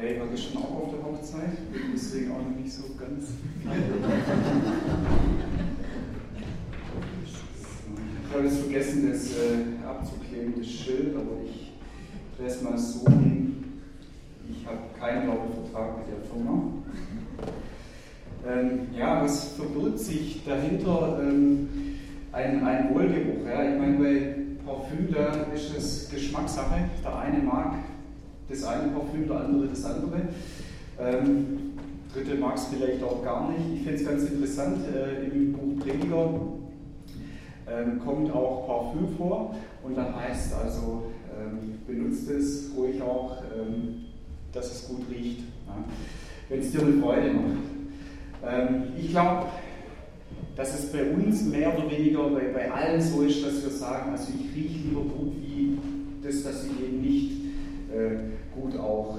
Hey, war gestern auch auf der Hochzeit, deswegen auch noch nicht so ganz. ich habe jetzt vergessen, das äh, abzukleben, Schild, aber ich drehe es mal so hin. Ich habe keinen Laubevertrag mit der Firma. Ähm, ja, was verbirgt sich dahinter? Ähm, ein, ein Wohlgeruch. Ja? Ich meine, bei Parfüm, da ist es Geschmackssache. Der eine mag das eine Parfüm, der andere das andere. Ähm, Dritte mag es vielleicht auch gar nicht. Ich finde es ganz interessant, äh, im Buch Prediger ähm, kommt auch Parfüm vor und da heißt also, ähm, benutzt es ruhig auch, ähm, dass es gut riecht, ja? wenn es dir eine Freude macht. Ähm, ich glaube, dass es bei uns mehr oder weniger bei, bei allen so ist, dass wir sagen, also ich rieche lieber gut wie das, dass ich eben nicht gut auch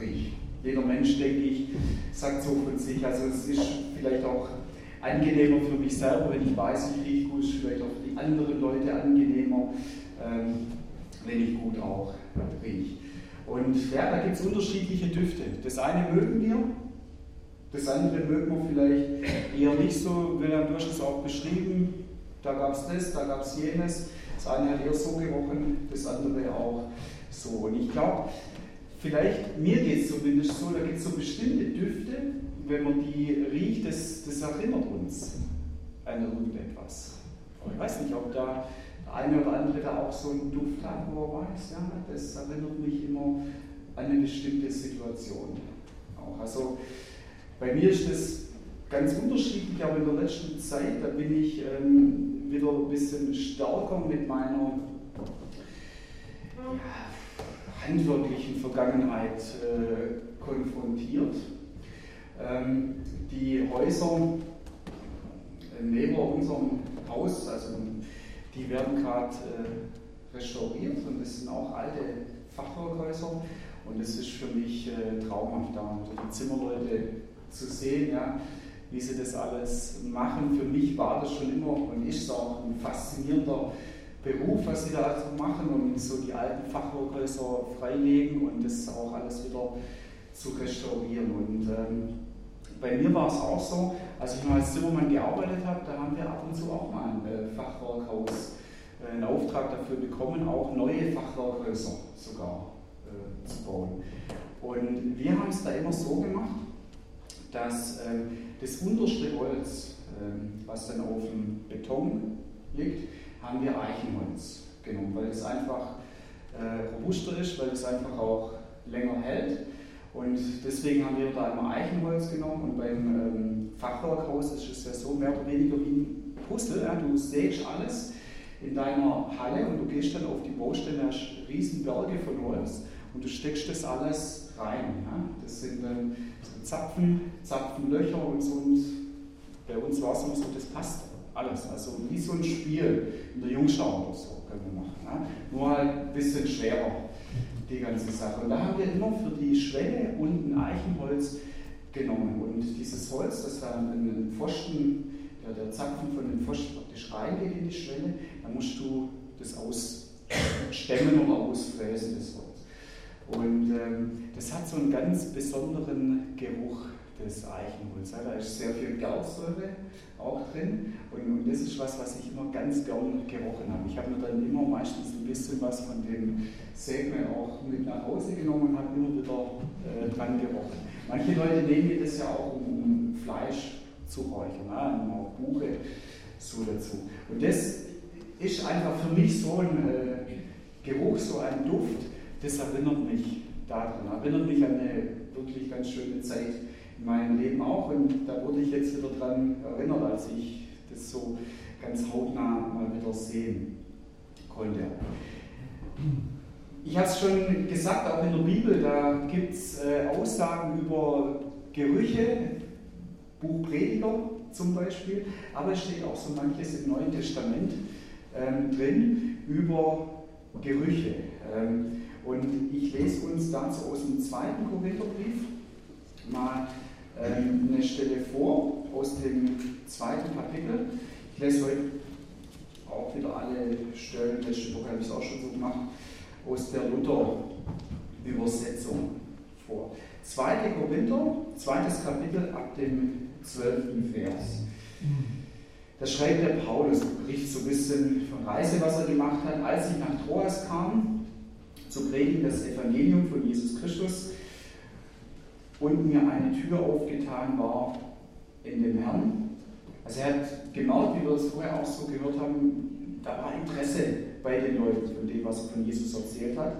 rieche. Jeder Mensch, denke ich, sagt so von sich. Also es ist vielleicht auch angenehmer für mich selber, wenn ich weiß, ich rieche gut, ist vielleicht auch für die anderen Leute angenehmer, ähm, wenn ich gut auch rieche. Und ja, da gibt es unterschiedliche Düfte. Das eine mögen wir, das andere mögen wir vielleicht eher nicht so. Wilhelm, hast es auch beschrieben, da gab es das, da gab es jenes. Das eine hat eher so gerochen, das andere auch so. Und ich glaube, vielleicht, mir geht es zumindest so, da gibt es so bestimmte Düfte, wenn man die riecht, das, das erinnert uns an irgendetwas. Aber ich weiß nicht, ob da der eine oder andere da auch so einen Duft hat, wo er weiß, ja, das erinnert mich immer an eine bestimmte Situation. Auch. Also bei mir ist das ganz unterschiedlich, aber in der letzten Zeit, da bin ich ähm, wieder ein bisschen stärker mit meiner ja, handwerklichen Vergangenheit äh, konfrontiert. Ähm, die Häuser äh, neben unserem Haus, also die werden gerade äh, restauriert und das sind auch alte Fachwerkhäuser und es ist für mich äh, traumhaft, da die Zimmerleute zu sehen, ja, wie sie das alles machen. Für mich war das schon immer und ist auch ein faszinierender Beruf, was sie da also machen und so die alten Fachwerkhäuser freilegen und das auch alles wieder zu restaurieren. Und ähm, bei mir war es auch so, als ich noch als Zimmermann gearbeitet habe, da haben wir ab und zu auch mal ein äh, Fachwerkhaus, äh, einen Auftrag dafür bekommen, auch neue Fachwerkhäuser sogar äh, zu bauen. Und wir haben es da immer so gemacht, dass ähm, das unterste Holz, ähm, was dann auf dem Beton liegt, haben wir Eichenholz genommen, weil es einfach äh, robuster ist, weil es einfach auch länger hält. Und deswegen haben wir da immer Eichenholz genommen und beim ähm, Fachwerkhaus ist es ja so mehr oder weniger wie ein Puzzle. Ja? Du sägst alles in deiner Halle und du gehst dann auf die Baustelle, hast riesen Berge von Holz und du steckst das alles rein. Ja? Das sind dann so Zapfen, Zapfenlöcher und so. Und bei uns war es immer so, das passt alles. Also wie so ein Spiel in der Jungschau oder so können wir machen. Ja? Nur halt ein bisschen schwerer, die ganze Sache. Und da haben wir immer für die Schwelle unten Eichenholz genommen. Und dieses Holz, das dann in den Pfosten, der, der Zapfen von den Pfosten praktisch reingeht in die Schwelle, dann musst du das ausstemmen oder ausfräsen, das Holz. Und ähm, das hat so einen ganz besonderen Geruch des Eichenholz. Da ist sehr viel Gerbsäure auch drin und, und, das ist was, was ich immer ganz gern gerochen habe. Ich habe mir dann immer meistens ein bisschen was von dem Segme auch mit nach Hause genommen und habe immer wieder äh, dran gerochen. Manche Leute nehmen das ja auch, um, um Fleisch zu räuchern, ne? auch Buche so dazu. Und das ist einfach für mich so ein äh, Geruch, so ein Duft, das erinnert mich daran, erinnert mich an eine wirklich ganz schöne Zeit meinem Leben auch. Und da wurde ich jetzt wieder daran erinnert, als ich das so ganz hautnah mal wieder sehen konnte. Ich habe es schon gesagt, auch in der Bibel, da gibt es äh, Aussagen über Gerüche, Buch Prediger zum Beispiel, aber es steht auch so manches im Neuen Testament ähm, drin über Gerüche. Ähm, und ich lese uns dazu aus dem zweiten Korintherbrief mal eine Stelle vor aus dem zweiten Kapitel. Ich lese heute auch wieder alle Stellen, letzte Woche habe ich es auch schon so gemacht, aus der Luther-Übersetzung vor. 2. Korinther, zweites Kapitel ab dem 12. Vers. Da schreibt der Paulus, berichtet so ein bisschen von Reise, was er gemacht hat. Als ich nach Troas kam, zu predigen das Evangelium von Jesus Christus und mir eine Tür aufgetan war in dem Herrn. Also er hat genau, wie wir es vorher auch so gehört haben, da war Interesse bei den Leuten von dem, was er von Jesus erzählt hat.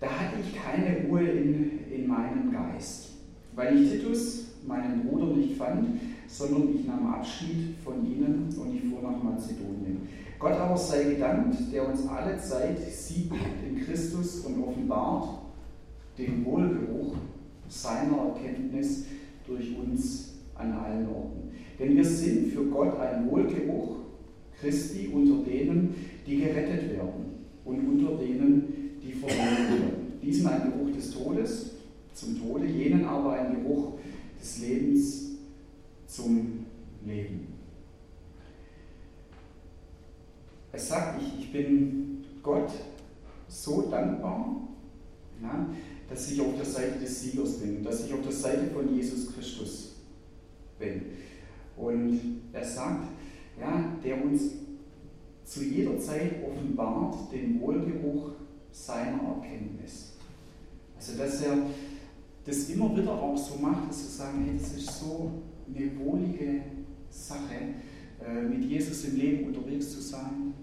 Da hatte ich keine Ruhe in, in meinem Geist, weil ich Titus, meinen Bruder, nicht fand, sondern ich nahm Abschied von ihnen und ich fuhr nach Mazedonien. Gott aber sei gedankt, der uns alle Zeit sieht in Christus und offenbart den Wohlgeruch seiner Erkenntnis durch uns an allen Orten. Denn wir sind für Gott ein Wohlgeruch Christi unter denen, die gerettet werden und unter denen, die verloren werden. Diesen ein Geruch des Todes zum Tode, jenen aber ein Geruch des Lebens zum Leben. Es sagt, ich, ich bin Gott so dankbar, ja, dass ich auf der Seite des Siegers bin, dass ich auf der Seite von Jesus Christus bin. Und er sagt, ja, der uns zu jeder Zeit offenbart den Wohlgeruch seiner Erkenntnis. Also dass er das immer wieder auch so macht, dass wir sagen, hey, das ist so eine wohlige Sache, äh, mit Jesus im Leben unterwegs zu sein,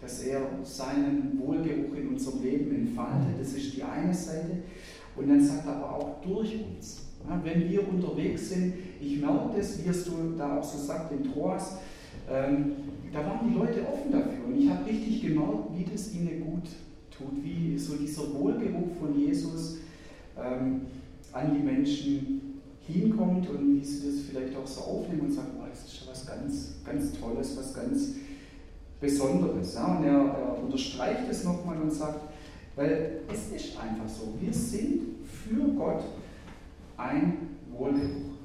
dass er seinen Wohlgeruch in unserem Leben entfaltet. Das ist die eine Seite. Und dann sagt er aber auch durch uns. Wenn wir unterwegs sind, ich merke das, wie es du da auch so sagt in Troas, ähm, da waren die Leute offen dafür. Und ich habe richtig gemerkt, wie das ihnen gut tut, wie so dieser Wohlgeruch von Jesus ähm, an die Menschen hinkommt und wie sie das vielleicht auch so aufnehmen und sagen, oh, das ist schon was ganz, ganz Tolles, was ganz Besonderes. Ja? Und er, er unterstreicht es nochmal und sagt, weil es ist einfach so, wir sind für Gott ein Wohlgeruch.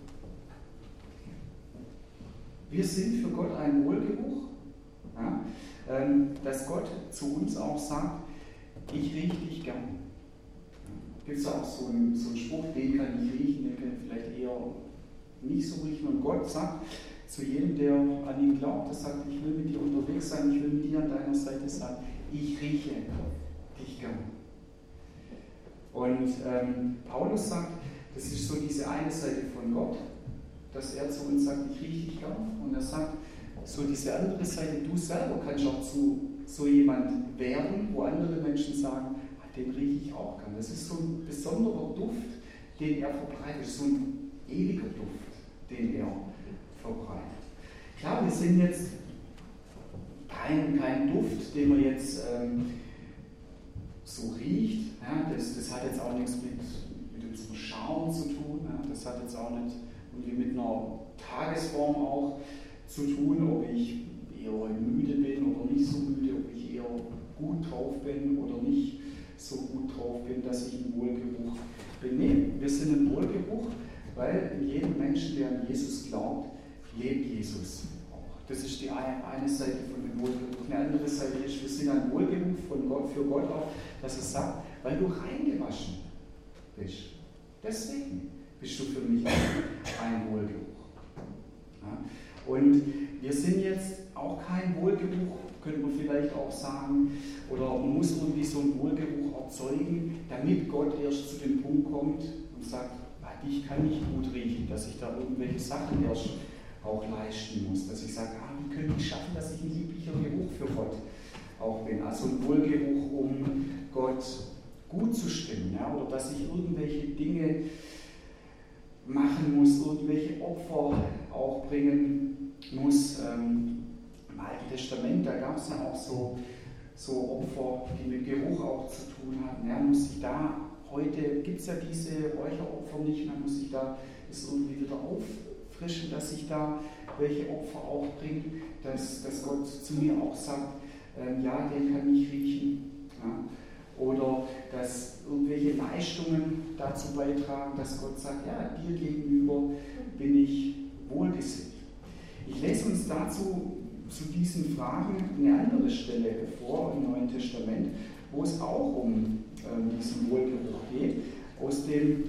Wir sind für Gott ein Wohlgeruch, ja? Ähm, dass Gott zu uns auch sagt, ich rieche dich gern gibt es auch so einen, so einen Spruch, den kann ich riechen, den kann ich vielleicht eher nicht so riechen. Und Gott sagt zu jedem, der an ihn glaubt, der sagt, ich will mit dir unterwegs sein, ich will mit dir an deiner Seite sein, ich rieche dich gern. Und ähm, Paulus sagt, das ist so diese eine Seite von Gott, dass er zu uns sagt, ich rieche dich gern. Und er sagt, so diese andere Seite, du selber kannst auch zu so jemand werden, wo andere Menschen sagen, den rieche ich auch gern. Das ist so ein besonderer Duft, den er verbreitet, so ein ewiger Duft, den er verbreitet. Klar, wir sind jetzt kein, kein Duft, den man jetzt ähm, so riecht. Ja, das, das hat jetzt auch nichts mit, mit unserem Schaum zu tun. Ja, das hat jetzt auch nicht irgendwie mit einer Tagesform auch zu tun, ob ich eher müde bin oder nicht so müde, ob ich eher gut drauf bin oder nicht so gut drauf bin, dass ich einen Wohlgeruch benehme. Wir sind ein Wohlgeruch, weil in jedem Menschen, der an Jesus glaubt, lebt Jesus auch. Das ist die eine Seite von dem Wohlgeruch. Eine andere Seite ist, wir sind ein Wohlgeruch von Gott, für Gott auch, dass er sagt, weil du reingewaschen bist. Deswegen bist du für mich ein Wohlgeruch. Ja? Und wir sind jetzt auch kein Wohlgeruch könnte man vielleicht auch sagen, oder man muss irgendwie so einen Wohlgeruch erzeugen, damit Gott erst zu dem Punkt kommt und sagt, ah, dich kann ich gut riechen, dass ich da irgendwelche Sachen erst auch leisten muss, dass ich sage, ah, wie könnte ich schaffen, dass ich ein lieblicher Geruch für Gott auch bin. Also ein Wohlgeruch, um Gott gut zu stimmen, ja, oder dass ich irgendwelche Dinge machen muss, irgendwelche Opfer auch bringen muss. Ähm, Alten Testament, da gab es ja auch so, so Opfer, die mit Geruch auch zu tun hatten. Ja, muss ich da, heute gibt es ja diese Räucheropfer nicht, dann muss ich da das irgendwie wieder auffrischen, dass ich da welche Opfer auch bringe, dass, dass Gott zu mir auch sagt, äh, ja, den kann ich riechen. Ja. Oder dass irgendwelche Leistungen dazu beitragen, dass Gott sagt, ja, dir gegenüber bin ich wohlgesinnt. Ich lese uns dazu zu diesen Fragen eine andere Stelle vor im Neuen Testament, wo es auch um ähm, diesen Wohlgeruch geht. aus dem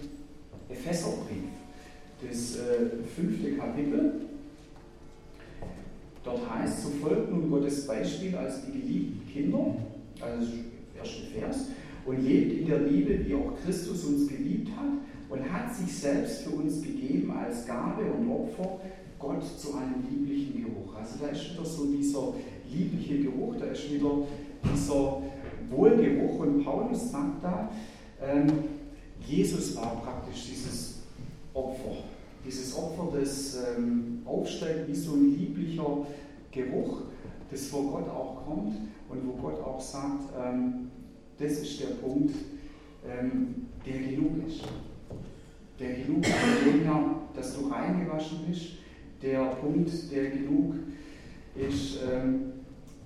Epheserbrief, das äh, fünfte Kapitel. Dort heißt, so folgt nun Gottes Beispiel als die geliebten Kinder, also erste Vers, und lebt in der Liebe, wie auch Christus uns geliebt hat und hat sich selbst für uns gegeben als Gabe und Opfer Gott zu einem lieblichen Geruch. Also da ist wieder so dieser liebliche Geruch, da ist wieder dieser Wohlgeruch und Paulus sagt da, ähm, Jesus war praktisch dieses Opfer. Dieses Opfer, das ähm, aufsteigt wie so ein lieblicher Geruch, das vor Gott auch kommt und wo Gott auch sagt, ähm, das ist der Punkt, ähm, der genug ist. Der genug ist, dass du reingewaschen bist. Der Punkt, der genug ist, ähm,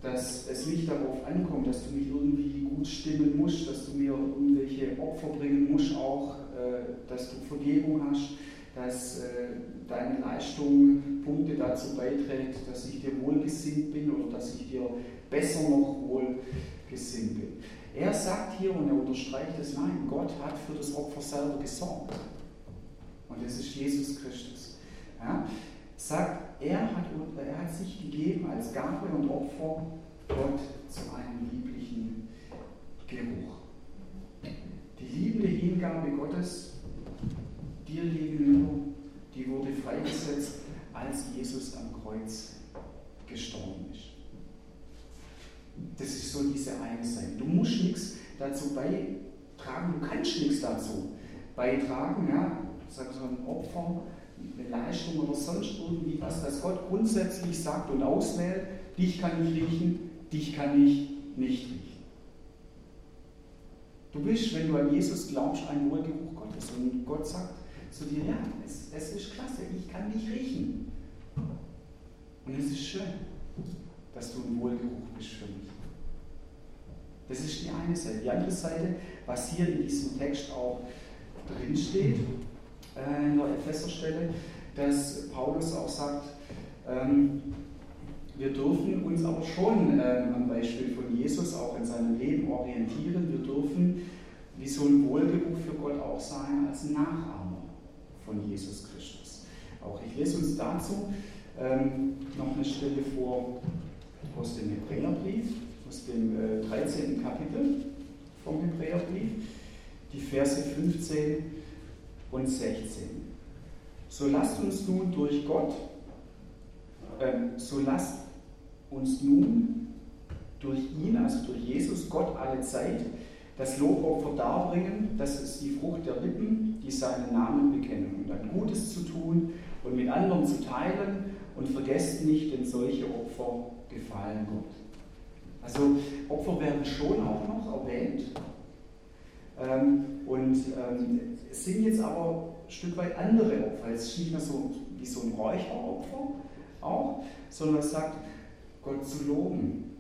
dass es nicht darauf ankommt, dass du mich irgendwie gut stimmen musst, dass du mir irgendwelche Opfer bringen musst, auch äh, dass du Vergebung hast, dass äh, deine Leistung Punkte dazu beiträgt, dass ich dir wohlgesinnt bin oder dass ich dir besser noch wohlgesinnt bin. Er sagt hier und er unterstreicht es, nein, Gott hat für das Opfer selber gesorgt. Und das ist Jesus Christus. Ja? Sagt, er hat, er hat sich gegeben als Gabe und Opfer Gott zu einem lieblichen Geruch. Die liebende Hingabe Gottes dir gegenüber, die wurde freigesetzt, als Jesus am Kreuz gestorben ist. Das ist so diese eine Seite. Du musst nichts dazu beitragen, du kannst nichts dazu beitragen, ja, sag so ein Opfer, eine Leistung oder sonst irgendwie was, dass Gott grundsätzlich sagt und auswählt, dich kann ich riechen, dich kann ich nicht riechen. Du bist, wenn du an Jesus glaubst, ein Wohlgeruch Gottes und Gott sagt zu dir, ja, es, es ist klasse, ich kann dich riechen. Und es ist schön, dass du ein Wohlgeruch bist für mich. Das ist die eine Seite. Die andere Seite, was hier in diesem Text auch drin steht, äh, in der Epheserstelle, dass Paulus auch sagt, ähm, wir dürfen uns aber schon ähm, am Beispiel von Jesus auch in seinem Leben orientieren. Wir dürfen wie so ein Wohlgeruch für Gott auch sein als Nachahmer von Jesus Christus. Auch ich lese uns dazu ähm, noch eine Stelle vor aus dem Hebräerbrief aus dem äh, 13. Kapitel vom Hebräerbrief, die Verse 15 und 16. So lasst uns nun durch Gott, äh, so lasst uns nun durch ihn, also durch Jesus, Gott alle Zeit, das Lobopfer darbringen, das ist die Frucht der Lippen, die seinen Namen bekennen, und dann Gutes zu tun und mit anderen zu teilen und vergesst nicht, denn solche Opfer gefallen Gott. Also Opfer werden schon auch noch erwähnt. Ähm, und ähm, es sind jetzt aber ein Stück weit andere Opfer. Es ist nicht mehr so wie so ein Räucheropfer auch, sondern es sagt, Gott zu loben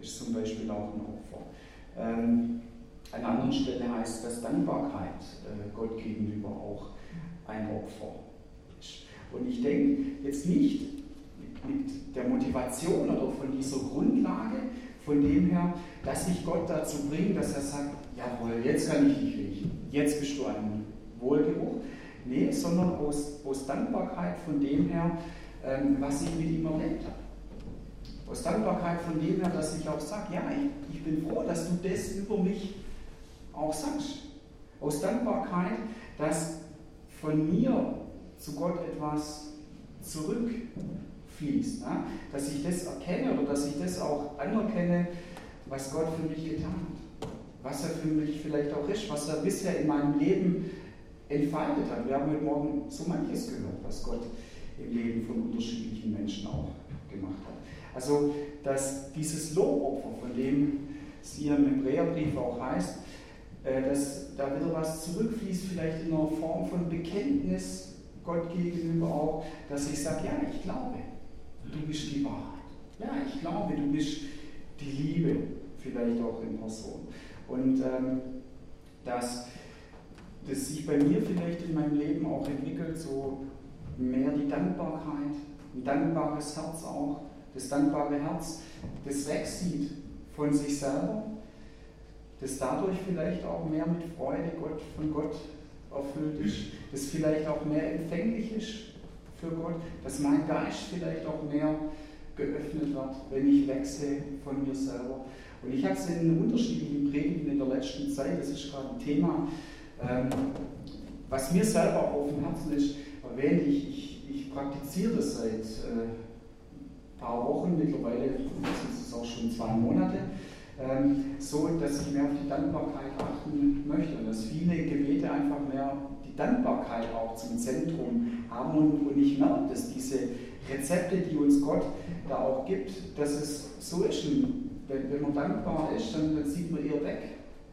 ist zum Beispiel auch ein Opfer. Ähm, an anderen Stelle heißt das Dankbarkeit äh, Gott gegenüber auch ein Opfer. Und ich denke jetzt nicht mit der Motivation oder von dieser Grundlage, von dem her, dass sich Gott dazu bringt, dass er sagt, jawohl, jetzt kann ich dich riechen, jetzt bist du ein Wohlgeruch. Nee, sondern aus, aus Dankbarkeit von dem her, ähm, was ich mit ihm erlebt habe. Aus Dankbarkeit von dem her, dass ich auch sage, ja, ich, ich bin froh, dass du das über mich auch sagst. Aus Dankbarkeit, dass von mir zu Gott etwas zurück fließt. Ne? Dass ich das erkenne oder dass ich das auch anerkenne, was Gott für mich getan hat. Was er für mich vielleicht auch ist, was er bisher in meinem Leben entfaltet hat. Wir haben heute Morgen so manches gehört, was Gott im Leben von unterschiedlichen Menschen auch gemacht hat. Also, dass dieses Lobopfer, von dem es hier im Hebräerbrief auch heißt, äh, dass da wieder was zurückfließt, vielleicht in einer Form von Bekenntnis Gott gegenüber auch, dass ich sage, ja, ich glaube du bist die Wahrheit. Ja, ich glaube, du bist die Liebe, vielleicht auch in Person. Und ähm, dass das sich bei mir vielleicht in meinem Leben auch entwickelt, so mehr die Dankbarkeit, ein dankbares Herz auch, das dankbare Herz, das wegsieht von sich selber, das dadurch vielleicht auch mehr mit Freude Gott, von Gott erfüllt ist, das vielleicht auch mehr empfänglich ist für Gott, dass mein Geist vielleicht auch mehr geöffnet wird, wenn ich wechsle von mir selber. Und ich habe es in unterschiedlichen Predigten in der letzten Zeit, das ist gerade ein Thema, ähm, was mir selber auf dem Herzen ist, erwähnt, ich, ich, ich praktiziere das seit äh, ein paar Wochen, mittlerweile sind es auch schon zwei Monate, ähm, so dass ich mehr auf die Dankbarkeit achten möchte und dass viele Gebete einfach mehr die Dankbarkeit auch zum Zentrum haben und, und ich merke, dass diese Rezepte, die uns Gott da auch gibt, dass es so ist, wenn, wenn man dankbar ist, dann, dann sieht man eher weg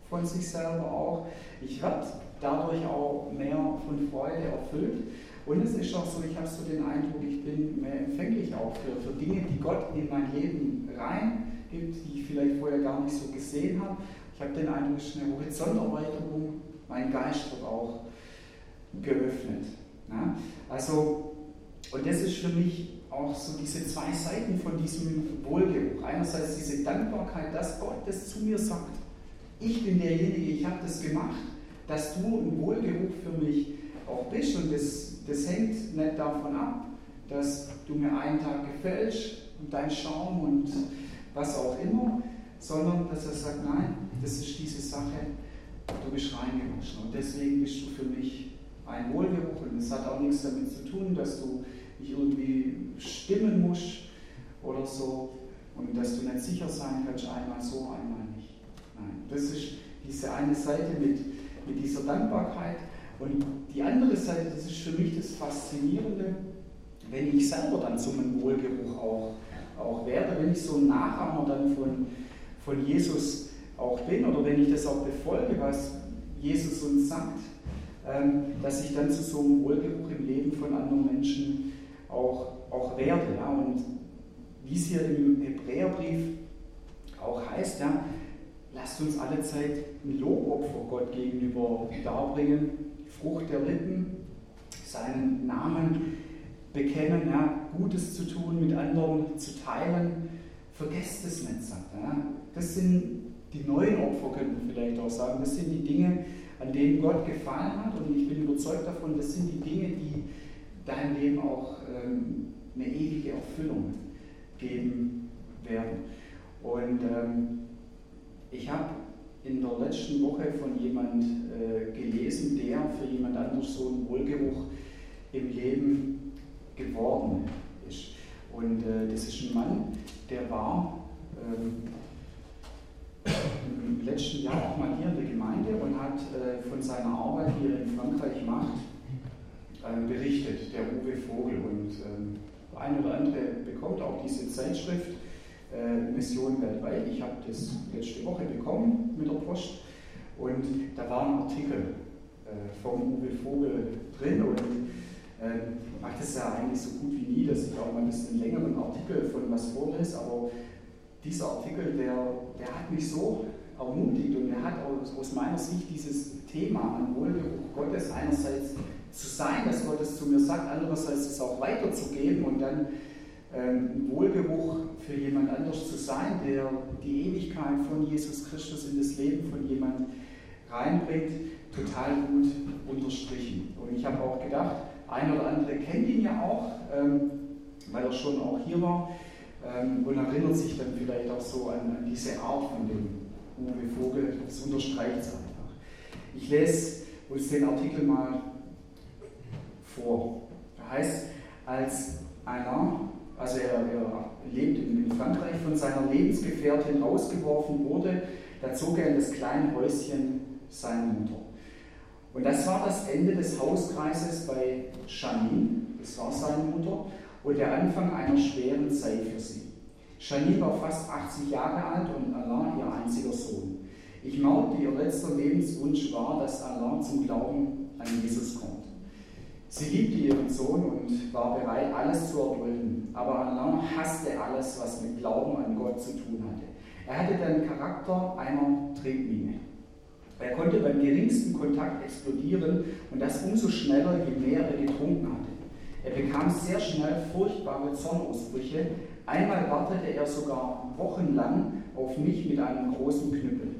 von sich selber auch. Ich werde dadurch auch mehr von Freude erfüllt. Und es ist auch so, ich habe so den Eindruck, ich bin mehr empfänglich auch für, für Dinge, die Gott in mein Leben reingibt, die ich vielleicht vorher gar nicht so gesehen habe. Ich habe den Eindruck, es ist eine Horizonterweiterung, mein Geist wird auch geöffnet. Ja? Also, und das ist für mich auch so diese zwei Seiten von diesem Wohlgeruch. Einerseits diese Dankbarkeit, dass Gott das zu mir sagt. Ich bin derjenige, ich habe das gemacht, dass du ein Wohlgeruch für mich auch bist. Und das, das hängt nicht davon ab, dass du mir einen Tag gefällst und dein Schaum und was auch immer, sondern dass er sagt, nein, das ist diese Sache, du bist reingewaschen und deswegen bist du für mich ein Wohlgeruch und es hat auch nichts damit zu tun, dass du dich irgendwie stimmen musst oder so und dass du nicht sicher sein kannst, einmal so, einmal nicht. Nein, das ist diese eine Seite mit, mit dieser Dankbarkeit. Und die andere Seite, das ist für mich das Faszinierende, wenn ich selber dann zum Wohlgeruch auch, auch werde, wenn ich so ein Nachahmer dann von, von Jesus auch bin oder wenn ich das auch befolge, was Jesus uns sagt, dass ich dann zu so einem Wohlgeruch im Leben von anderen Menschen auch, auch werde. Ja? Und wie es hier im Hebräerbrief auch heißt, ja, lasst uns alle Zeit ein Lobopfer Gott gegenüber darbringen, Frucht der Lippen, seinen Namen bekennen, ja, Gutes zu tun, mit anderen zu teilen. Vergesst es nicht, sagt er. Ja. Das sind die neuen Opfer, könnte man vielleicht auch sagen. Das sind die Dinge, an denen Gott gefallen hat. Und ich bin überzeugt davon, das sind die Dinge, die deinem Leben auch ähm, eine ewige Erfüllung geben werden. Und ähm, ich habe in der letzten Woche von jemand äh, gelesen, der für jemand anders so ein Wohlgeruch im Leben geworden ist. Und äh, das ist ein Mann, der war ähm, im letzten Jahr auch mal hier in der Gemeinde und hat äh, von seiner Arbeit, die er in Frankreich macht, äh, berichtet, der Uwe Vogel. Und ähm, der eine oder andere bekommt auch diese Zeitschrift äh, Mission weltweit. Ich habe das letzte Woche bekommen mit der Post und da war ein Artikel äh, vom Uwe Vogel drin und äh, ich mache das ja eigentlich so gut wie nie, dass ich auch mal einen längeren Artikel von was vorlese, aber dieser Artikel, der, der hat mich so ermutigt und er hat aus, aus meiner Sicht dieses Thema an Wohlgeruch Gottes einerseits zu sein, dass Gott es zu mir sagt, andererseits es auch weiterzugeben und dann ähm, Wohlgeruch für jemand anders zu sein, der die Ewigkeit von Jesus Christus in das Leben von jemand reinbringt, total gut unterstrichen. Und ich habe auch gedacht, ein oder andere kennt ihn ja auch, ähm, weil er schon auch hier war ähm, und erinnert sich dann vielleicht auch so an, an diese Art von dem Uwe Vogel. Das unterstreicht es einfach. Ich lese uns den Artikel mal vor. Da heißt, als einer also er, er lebt in, in, Frankreich, von seiner Lebensgefährtin rausgeworfen wurde, da zog er in das kleine Häuschen seiner Mutter. Und das war das Ende des Hauskreises bei Janine, das war seine Mutter, und der Anfang einer schweren Zeit für sie. Janine war fast 80 Jahre alt und Alain ihr einziger Sohn. Ich meinte, ihr letzter Lebenswunsch war, dass Alain zum Glauben an Jesus kommt. Sie liebte ihren Sohn und war bereit, alles zu erdulden, aber Alain hasste alles, was mit Glauben an Gott zu tun hatte. Er hatte den Charakter einer Tretmine. Er konnte beim geringsten Kontakt explodieren und das umso schneller, je mehr er getrunken hatte. Er bekam sehr schnell furchtbare Zornausbrüche. Einmal wartete er sogar wochenlang auf mich mit einem großen Knüppel.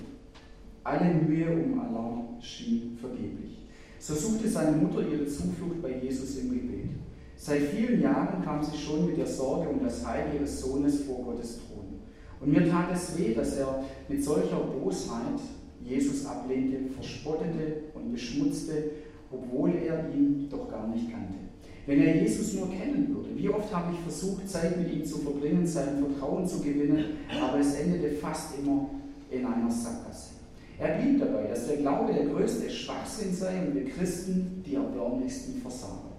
Alle Mühe um Alain schien vergeblich. So suchte seine Mutter ihre Zuflucht bei Jesus im Gebet. Seit vielen Jahren kam sie schon mit der Sorge um das Heil ihres Sohnes vor Gottes Thron. Und mir tat es weh, dass er mit solcher Bosheit Jesus ablehnte, verspottete und beschmutzte, obwohl er ihn doch gar nicht kannte. Wenn er Jesus nur kennen würde, wie oft habe ich versucht, Zeit mit ihm zu verbringen, sein Vertrauen zu gewinnen, aber es endete fast immer in einer Sackgasse. Er blieb dabei, dass der Glaube der größte Schwachsinn sei und wir Christen die erbärmlichsten Versager.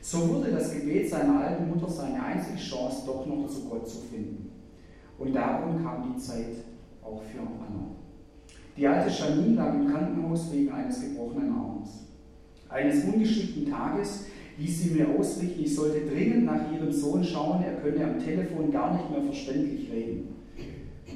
So wurde das Gebet seiner alten Mutter seine einzige Chance, doch noch zu Gott zu finden. Und darum kam die Zeit auch für Anna. Die alte Janine lag im Krankenhaus wegen eines gebrochenen Arms. Eines ungeschickten Tages ließ sie mir ausrichten, ich sollte dringend nach ihrem Sohn schauen, er könne am Telefon gar nicht mehr verständlich reden.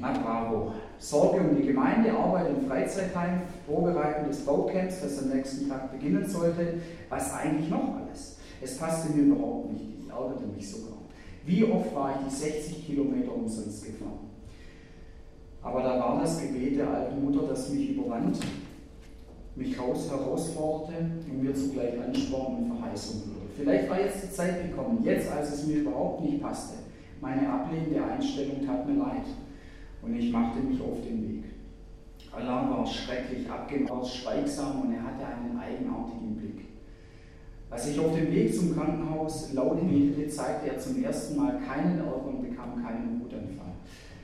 Na bravo. Sorge um die Gemeinde, Arbeit im Freizeitheim, Vorbereitung des Baucamps, das am nächsten Tag beginnen sollte. Was eigentlich noch alles? Es passte mir überhaupt nicht. Ich ärgerte mich sogar. Wie oft war ich die 60 Kilometer umsonst gefahren? Aber da war das Gebet der alten Mutter, das mich überwand, mich raus herausforderte und mir zugleich Ansporn und Verheißung. Vielleicht war jetzt die Zeit gekommen, jetzt als es mir überhaupt nicht passte. Meine ablehnende Einstellung tat mir leid und ich machte mich auf den Weg. Allah war schrecklich abgemacht, schweigsam und er hatte einen eigenartigen Blick. Als ich auf dem Weg zum Krankenhaus laut betete, zeigte er zum ersten Mal keinen Ärger und bekam keinen Wutanfall.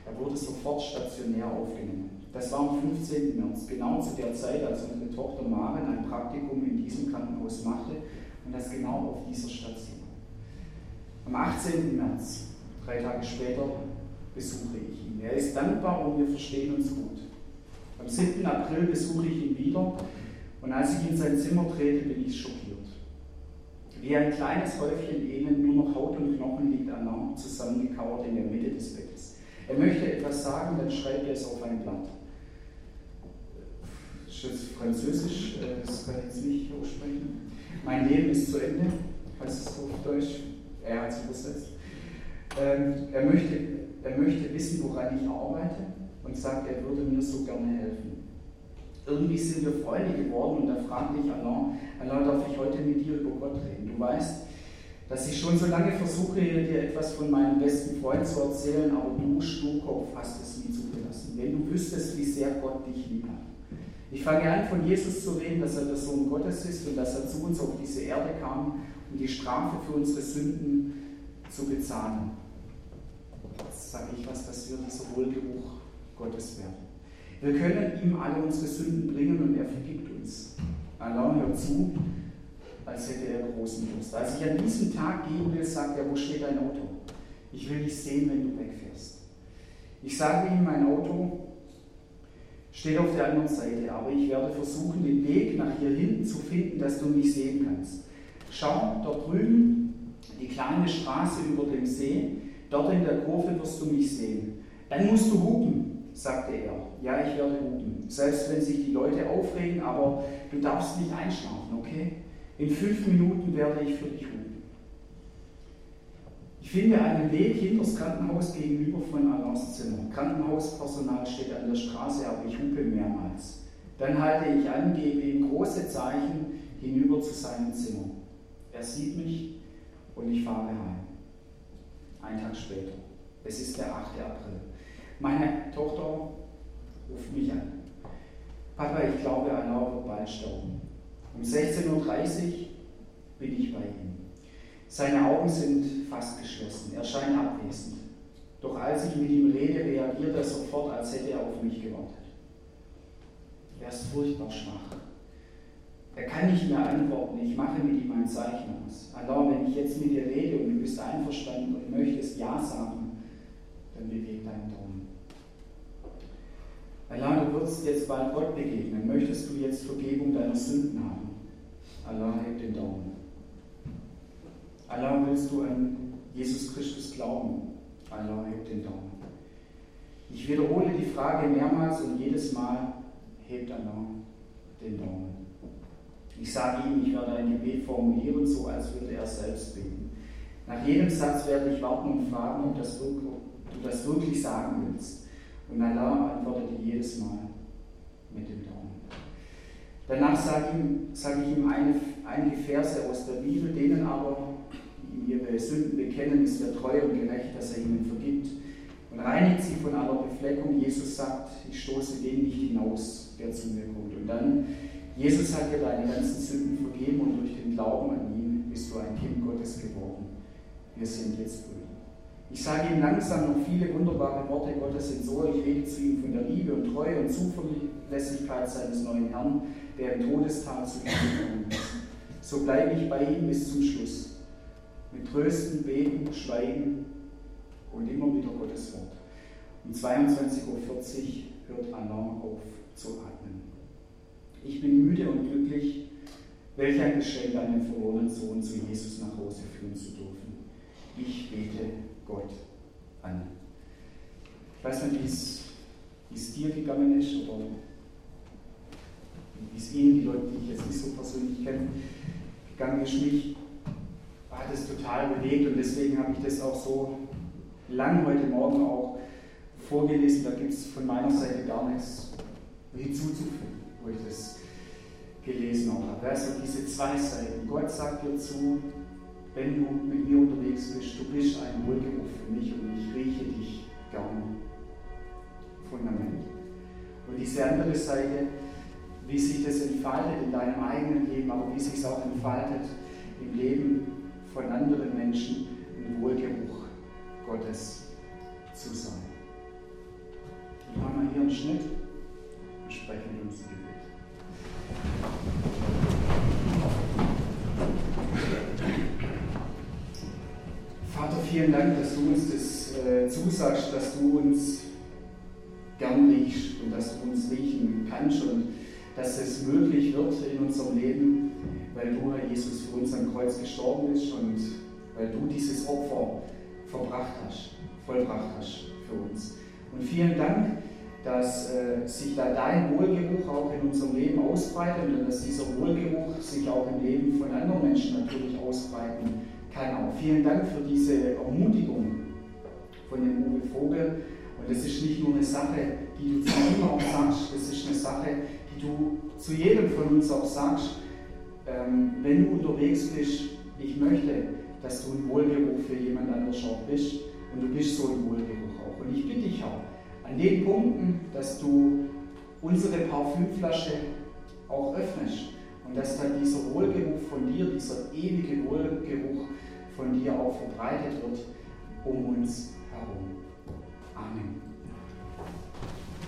Er wurde sofort stationär aufgenommen. Das war am 15. März, genau zu der Zeit, als unsere Tochter Maren ein Praktikum in diesem Krankenhaus machte und das genau auf dieser Station. Am 18. März, drei Tage später, besuche ich ihn. Er ist dankbar und wir verstehen uns gut. Am 7. April besuche ich ihn wieder und als ich in sein Zimmer trete, bin ich schockiert. Wie ein kleines Häufchen Elend, nur noch Haut und Knochen liegt Alain zusammengekauert in der Mitte des Bettes. Er möchte etwas sagen, dann schreibt er es auf ein Blatt. Das ist Französisch, äh, das kann ich jetzt nicht aussprechen. Mein Leben ist zu Ende, heißt es auf Deutsch. Er hat es übersetzt. Ähm, er möchte er möchte wissen, woran ich arbeite und sagt, er würde mir so gerne helfen. Irgendwie sind wir Freunde geworden und da fragte ich Alain, Alain, darf ich heute mit dir über Gott reden? Du weißt, dass ich schon so lange versuche, dir etwas von meinem besten Freund zu erzählen, aber du, Sturkopf, hast es. Wenn du wüsstest, wie sehr Gott dich lieb hat. Ich fange an, von Jesus zu reden, dass er der Sohn Gottes ist und dass er zu uns auf diese Erde kam, um die Strafe für unsere Sünden zu bezahlen sage ich was, dass wir dieser Wohlgeruch Gottes werden. Wir können ihm alle unsere Sünden bringen und er vergibt uns. Allah hört zu, als hätte er großen Durst. Als ich an diesem Tag gehen will, sagt er, wo steht dein Auto? Ich will dich sehen, wenn du wegfährst. Ich sage ihm, mein Auto steht auf der anderen Seite, aber ich werde versuchen, den Weg nach hier hinten zu finden, dass du mich sehen kannst. Schau, dort drüben, die kleine Straße über dem See, Dort in der Kurve wirst du mich sehen. Dann musst du hupen, sagte er. Ja, ich werde hupen. Selbst wenn sich die Leute aufregen, aber du darfst nicht einschlafen, okay? In fünf Minuten werde ich für dich hupen. Finde einen Weg hinter das Krankenhaus gegenüber von Alains Zimmer. Krankenhauspersonal steht an der Straße, aber ich hupe mehrmals. Dann halte ich an, gebe ihm große Zeichen hinüber zu seinem Zimmer. Er sieht mich und ich fahre heim. Ein Tag später. Es ist der 8. April. Meine Tochter ruft mich an. Papa, ich glaube, Allah wird bald sterben. Um 16.30 Uhr bin ich bei ihm. Seine Augen sind fast geschlossen. Er scheint abwesend. Doch als ich mit ihm rede, reagiert er sofort, als hätte er auf mich gewartet. Er ist furchtbar schwach. Er kann nicht mehr antworten. Ich mache mit ihm ein Zeichen aus. Allah, wenn ich jetzt mit dir rede und du bist einverstanden und möchtest Ja sagen, dann beweg deinen Daumen. Allah, du wirst jetzt bald Gott begegnen. Möchtest du jetzt Vergebung deiner Sünden haben? Allah, heb den Daumen. Allah, willst du an Jesus Christus glauben? Allah, heb den Daumen. Ich wiederhole die Frage mehrmals und jedes Mal hebt Allah den Daumen. Ich sage ihm, ich werde ein Gebet formulieren, so als würde er selbst beten. Nach jedem Satz werde ich warten und fragen, ob, das wirklich, du das wirklich sagen willst. Und Allah antwortete jedes Mal mit dem Daumen. Danach sage ich, ihm einige Verse aus der Bibel, denen aber, ihre Sünden bekennen, ist er treu und gerecht, dass er ihnen vergibt und reinigt sie von aller Befleckung. Jesus sagt, ich stoße den nicht hinaus, der zu mir kommt. Und dann, Jesus hat dir deine ganzen Sünden vergeben und durch den Glauben an ihn bist du ein Kind Gottes geworden. Wir sind jetzt Brüder. Ich sage ihm langsam noch viele wunderbare Worte Gottes ins Ohr. Ich rede zu ihm von der Liebe und Treue und Zuverlässigkeit seines neuen Herrn, der im Todestag zu ihm gekommen ist. So bleibe ich bei ihm bis zum Schluss. Mit Trösten, Beten, Schweigen und immer wieder Gottes Wort. Um 22.40 Uhr hört Alarm auf zu atmen. Ich bin müde und glücklich, welch ein Geschenk, einen verlorenen Sohn zu Jesus nach Hause führen zu dürfen. Ich bete Gott an. Ich weiß nicht, wie es dir gegangen ist oder wie es Ihnen, die Leute, die ich jetzt nicht so persönlich kenne, gegangen ist. Mich hat es total bewegt und deswegen habe ich das auch so lang heute Morgen auch vorgelesen. Da gibt es von meiner Seite gar nichts hinzuzufügen, wo ich das gelesen habe. Also diese zwei Seiten. Gott sagt dir zu, wenn du mit mir unterwegs bist, du bist ein Wohlgeruch für mich und ich rieche dich gern. Fundament. Und diese andere Seite, wie sich das entfaltet in deinem eigenen Leben, aber wie sich es auch entfaltet im Leben von anderen Menschen, ein Wohlgeruch Gottes zu sein. Wir machen mal hier einen Schnitt und sprechen wir uns Gebet. Vater, vielen Dank, dass du uns das äh, zusagst, dass du uns gern riechst und dass du uns riechen kannst und dass es möglich wird in unserem Leben, weil Herr Jesus, für uns am Kreuz gestorben bist und weil du dieses Opfer verbracht hast, vollbracht hast für uns. Und vielen Dank, dass äh, sich da dein Wohlgeruch auch in unserem Leben ausbreitet und dass dieser Wohlgeruch sich auch im Leben von anderen Menschen natürlich ausbreiten kann. Auch vielen Dank für diese Ermutigung von dem Uwe Vogel. Und das ist nicht nur eine Sache, die du zu ihm auch sagst, das ist eine Sache, die du zu jedem von uns auch sagst, ähm, wenn du unterwegs bist, ich möchte, dass du ein Wohlgeruch für jemand anders auch bist und du bist so ein Wohlgeruch auch. Und ich bitte dich auch, an den Punkten, dass du unsere Parfümflasche auch öffnest und dass dann dieser Wohlgeruch von dir, dieser ewige Wohlgeruch von dir auch verbreitet wird um uns herum. Amen.